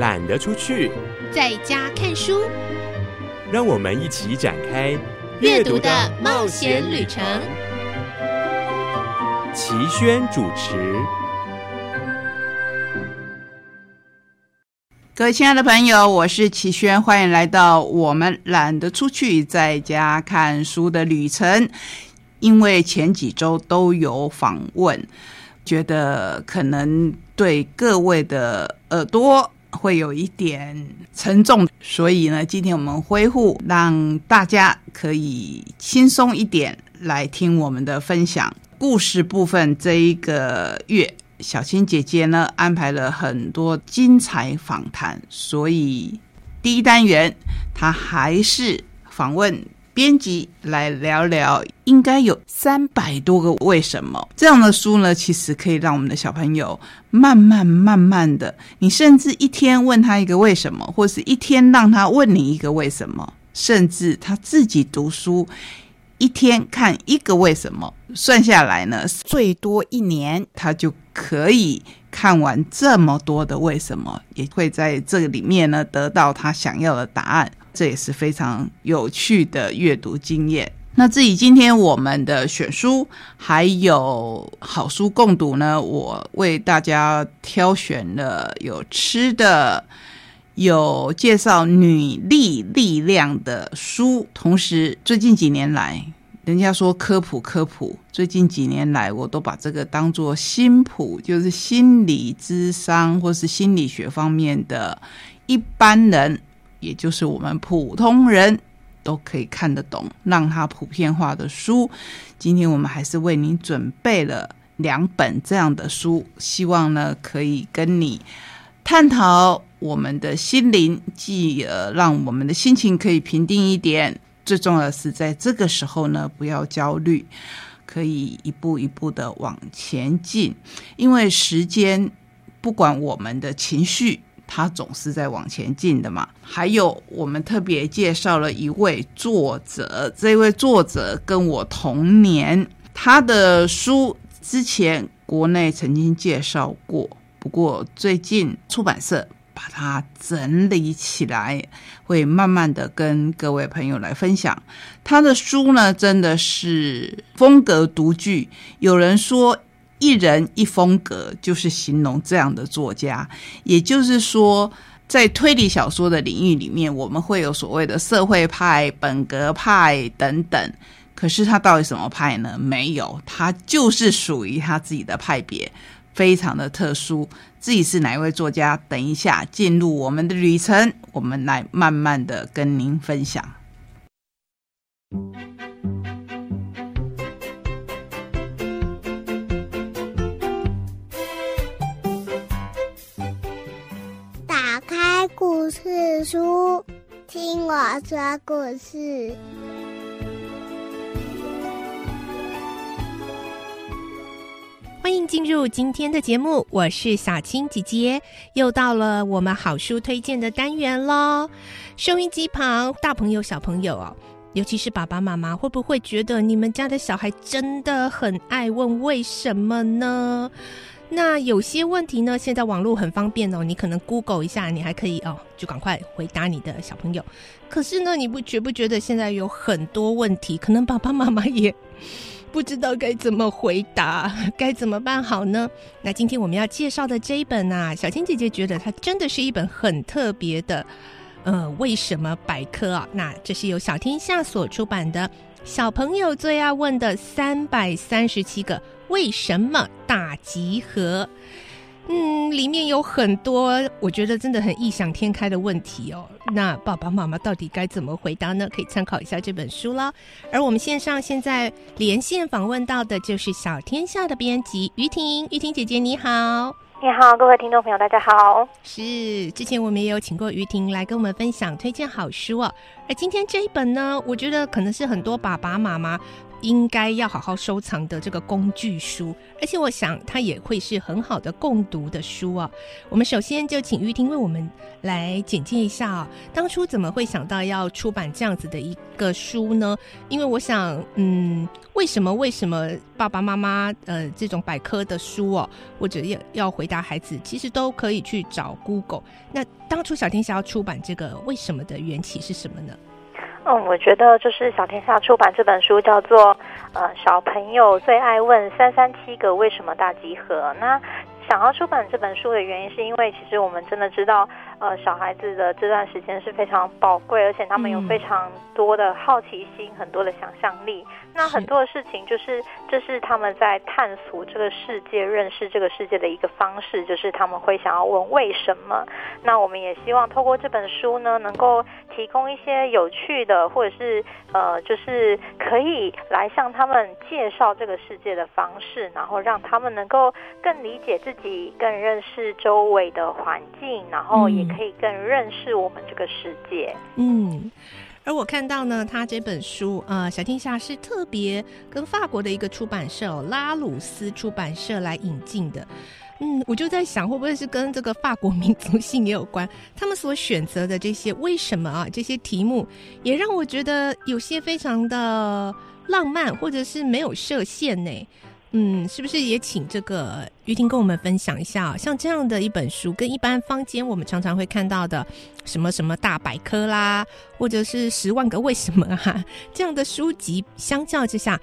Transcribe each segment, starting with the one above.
懒得出去，在家看书。让我们一起展开阅读的冒险旅程。齐轩主持。各位亲爱的朋友，我是齐轩，欢迎来到我们懒得出去，在家看书的旅程。因为前几周都有访问，觉得可能对各位的耳朵。会有一点沉重，所以呢，今天我们恢复，让大家可以轻松一点来听我们的分享故事部分。这一个月，小青姐姐呢安排了很多精彩访谈，所以第一单元她还是访问。编辑来聊聊，应该有三百多个为什么这样的书呢？其实可以让我们的小朋友慢慢慢慢的，你甚至一天问他一个为什么，或是一天让他问你一个为什么，甚至他自己读书，一天看一个为什么，算下来呢，最多一年他就可以看完这么多的为什么，也会在这个里面呢得到他想要的答案。这也是非常有趣的阅读经验。那至于今天我们的选书还有好书共读呢，我为大家挑选了有吃的，有介绍女力力量的书。同时，最近几年来，人家说科普科普，最近几年来，我都把这个当做心普，就是心理智商或是心理学方面的一般人。也就是我们普通人都可以看得懂、让它普遍化的书。今天我们还是为您准备了两本这样的书，希望呢可以跟你探讨我们的心灵，继而让我们的心情可以平定一点。最重要的是，在这个时候呢，不要焦虑，可以一步一步的往前进，因为时间不管我们的情绪。他总是在往前进的嘛。还有，我们特别介绍了一位作者，这位作者跟我同年，他的书之前国内曾经介绍过，不过最近出版社把它整理起来，会慢慢的跟各位朋友来分享。他的书呢，真的是风格独具，有人说。一人一风格，就是形容这样的作家。也就是说，在推理小说的领域里面，我们会有所谓的社会派、本格派等等。可是他到底什么派呢？没有，他就是属于他自己的派别，非常的特殊。自己是哪一位作家？等一下进入我们的旅程，我们来慢慢的跟您分享。听我说故事。欢迎进入今天的节目，我是小青姐姐，又到了我们好书推荐的单元喽。收音机旁，大朋友、小朋友哦，尤其是爸爸妈妈，会不会觉得你们家的小孩真的很爱问为什么呢？那有些问题呢，现在网络很方便哦，你可能 Google 一下，你还可以哦，就赶快回答你的小朋友。可是呢，你不觉不觉得现在有很多问题，可能爸爸妈妈也不知道该怎么回答，该怎么办好呢？那今天我们要介绍的这一本啊，小青姐姐觉得它真的是一本很特别的，呃，为什么百科啊？那这是由小天下所出版的。小朋友最爱问的三百三十七个为什么大集合，嗯，里面有很多我觉得真的很异想天开的问题哦。那爸爸妈妈到底该怎么回答呢？可以参考一下这本书了。而我们线上现在连线访问到的就是小天下的编辑于婷，于婷姐姐你好。你好，各位听众朋友，大家好。是，之前我们也有请过于婷来跟我们分享推荐好书哦。而今天这一本呢，我觉得可能是很多爸爸妈妈应该要好好收藏的这个工具书，而且我想它也会是很好的共读的书啊。我们首先就请玉婷为我们来简介一下啊，当初怎么会想到要出版这样子的一个书呢？因为我想，嗯，为什么为什么爸爸妈妈呃这种百科的书哦，或者要要回答孩子，其实都可以去找 Google。那当初小天下要出版这个，为什么的缘起是什么呢？嗯，我觉得就是小天下出版这本书叫做《呃小朋友最爱问三三七个为什么大集合》。那想要出版这本书的原因，是因为其实我们真的知道。呃，小孩子的这段时间是非常宝贵，而且他们有非常多的好奇心，很多的想象力。那很多的事情，就是这是他们在探索这个世界、认识这个世界的一个方式，就是他们会想要问为什么。那我们也希望透过这本书呢，能够提供一些有趣的，或者是呃，就是可以来向他们介绍这个世界的方式，然后让他们能够更理解自己，更认识周围的环境，然后也。可以更认识我们这个世界。嗯，而我看到呢，他这本书呃，《小天下》是特别跟法国的一个出版社拉鲁斯出版社来引进的。嗯，我就在想，会不会是跟这个法国民族性也有关？他们所选择的这些为什么啊？这些题目也让我觉得有些非常的浪漫，或者是没有设限呢。嗯，是不是也请这个于婷跟我们分享一下？像这样的一本书，跟一般坊间我们常常会看到的什么什么大百科啦，或者是十万个为什么啊这样的书籍相较之下，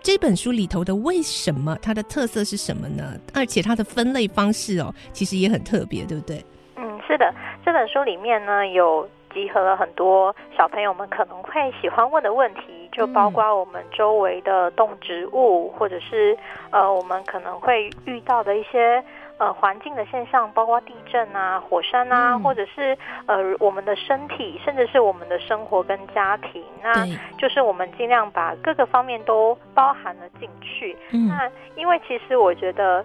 这本书里头的为什么它的特色是什么呢？而且它的分类方式哦，其实也很特别，对不对？嗯，是的，这本书里面呢有。集合了很多小朋友们可能会喜欢问的问题，就包括我们周围的动植物，或者是呃我们可能会遇到的一些呃环境的现象，包括地震啊、火山啊，或者是呃我们的身体，甚至是我们的生活跟家庭。那就是我们尽量把各个方面都包含了进去。那因为其实我觉得。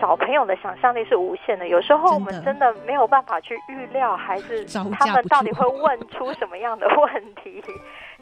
小朋友的想象力是无限的，有时候我们真的没有办法去预料孩子他们到底会问出什么样的问题。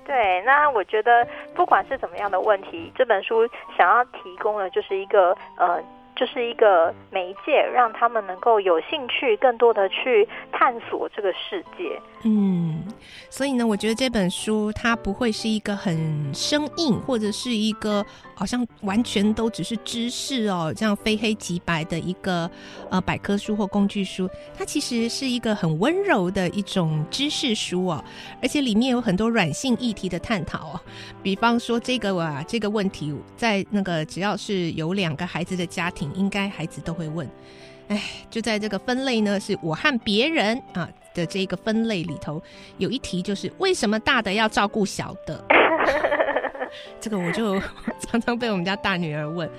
对，那我觉得不管是怎么样的问题，这本书想要提供的就是一个呃。就是一个媒介，让他们能够有兴趣，更多的去探索这个世界。嗯，所以呢，我觉得这本书它不会是一个很生硬，或者是一个好像完全都只是知识哦，这样非黑即白的一个呃百科书或工具书。它其实是一个很温柔的一种知识书哦，而且里面有很多软性议题的探讨哦。比方说这个啊，这个问题在那个只要是有两个孩子的家庭。应该孩子都会问，哎，就在这个分类呢，是我和别人啊的这个分类里头，有一题就是为什么大的要照顾小的？这个我就常常被我们家大女儿问。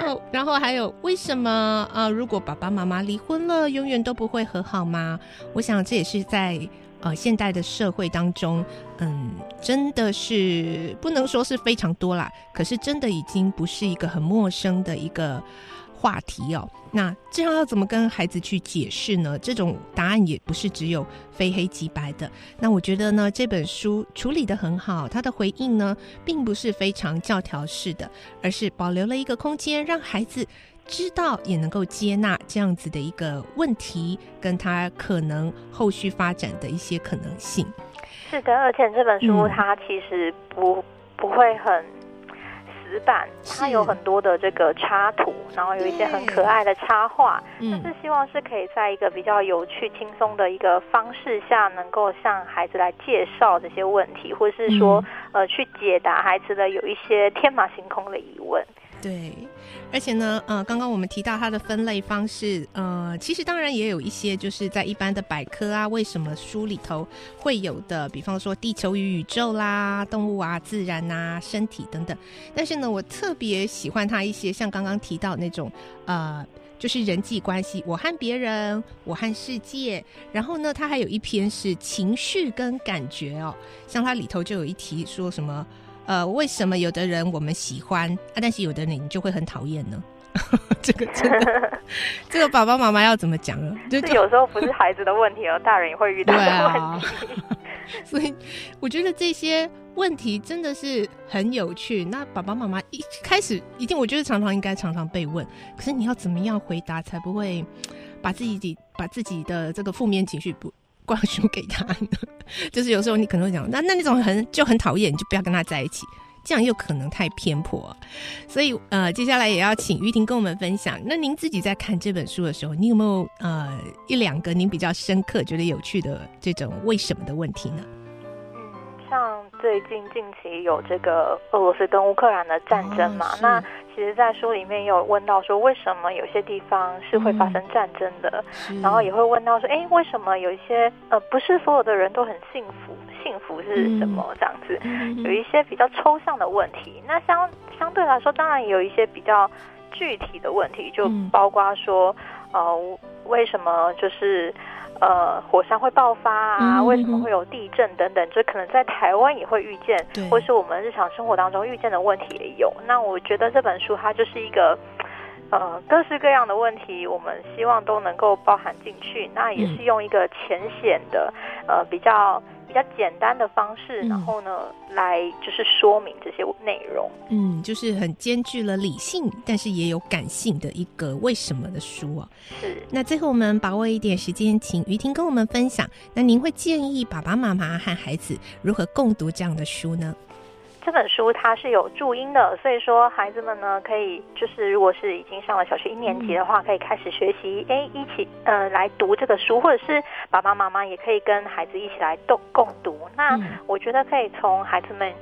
哦，然后还有为什么啊？如果爸爸妈妈离婚了，永远都不会和好吗？我想这也是在呃现代的社会当中，嗯，真的是不能说是非常多啦，可是真的已经不是一个很陌生的一个。话题哦，那这样要怎么跟孩子去解释呢？这种答案也不是只有非黑即白的。那我觉得呢，这本书处理的很好，他的回应呢，并不是非常教条式的，而是保留了一个空间，让孩子知道也能够接纳这样子的一个问题，跟他可能后续发展的一些可能性。是的，而且这本书它其实不不会很。死板，它有很多的这个插图，然后有一些很可爱的插画，嗯，是希望是可以在一个比较有趣、轻松的一个方式下，能够向孩子来介绍这些问题，或是说，呃，去解答孩子的有一些天马行空的疑问。对，而且呢，呃，刚刚我们提到它的分类方式，呃，其实当然也有一些就是在一般的百科啊，为什么书里头会有的，比方说地球与宇宙啦、动物啊、自然啊、身体等等。但是呢，我特别喜欢它一些像刚刚提到那种，呃，就是人际关系，我和别人，我和世界。然后呢，它还有一篇是情绪跟感觉哦，像它里头就有一题说什么。呃，为什么有的人我们喜欢啊，但是有的人你就会很讨厌呢？这个真的，这个爸爸妈妈要怎么讲呢？就有时候不是孩子的问题，而大人也会遇到的问题。所以我觉得这些问题真的是很有趣。那爸爸妈妈一开始一定，我觉得常常应该常常被问，可是你要怎么样回答才不会把自己把自己的这个负面情绪不灌输给他呢？就是有时候你可能会讲，那那那种很就很讨厌，你就不要跟他在一起。这样又可能太偏颇，所以呃，接下来也要请于婷跟我们分享。那您自己在看这本书的时候，你有没有呃一两个您比较深刻、觉得有趣的这种为什么的问题呢？最近近期有这个俄罗斯跟乌克兰的战争嘛，那其实，在书里面有问到说，为什么有些地方是会发生战争的？然后也会问到说，哎，为什么有一些呃，不是所有的人都很幸福？幸福是什么？这样子，有一些比较抽象的问题。那相相对来说，当然也有一些比较具体的问题，就包括说，呃，为什么就是呃火山会爆发啊？为什么会有地震等等？这可能在台湾也会遇见，或是我们日常生活当中遇见的问题也有。那我觉得这本书它就是一个。呃，各式各样的问题，我们希望都能够包含进去。那也是用一个浅显的，呃，比较比较简单的方式，然后呢，来就是说明这些内容。嗯，就是很兼具了理性，但是也有感性的一个为什么的书啊。是。那最后我们把握一点时间，请于婷跟我们分享。那您会建议爸爸妈妈和孩子如何共读这样的书呢？这本书它是有注音的，所以说孩子们呢可以就是如果是已经上了小学一年级的话，可以开始学习，哎，一起呃来读这个书，或者是爸爸妈妈也可以跟孩子一起来共共读。那我觉得可以从孩子们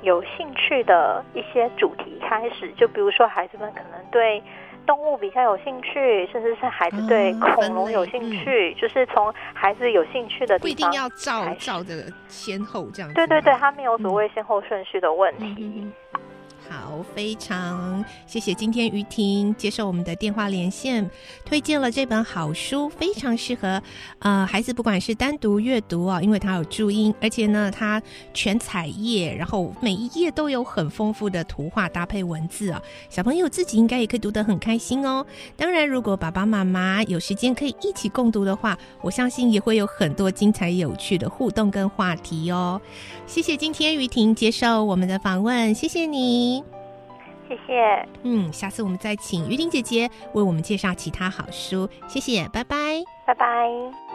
有兴趣的一些主题开始，就比如说孩子们可能对。动物比较有兴趣，甚至是孩子对恐龙有兴趣，就是从孩子有兴趣的地方，不一定要照照着先后这样。对对对，他没有所谓先后顺序的问题。好，非常谢谢今天于婷接受我们的电话连线，推荐了这本好书，非常适合呃孩子，不管是单独阅读啊，因为它有注音，而且呢它全彩页，然后每一页都有很丰富的图画搭配文字啊，小朋友自己应该也可以读得很开心哦。当然，如果爸爸妈妈有时间可以一起共读的话，我相信也会有很多精彩有趣的互动跟话题哦。谢谢今天于婷接受我们的访问，谢谢你。谢谢。嗯，下次我们再请于玲姐姐为我们介绍其他好书。谢谢，拜拜，拜拜。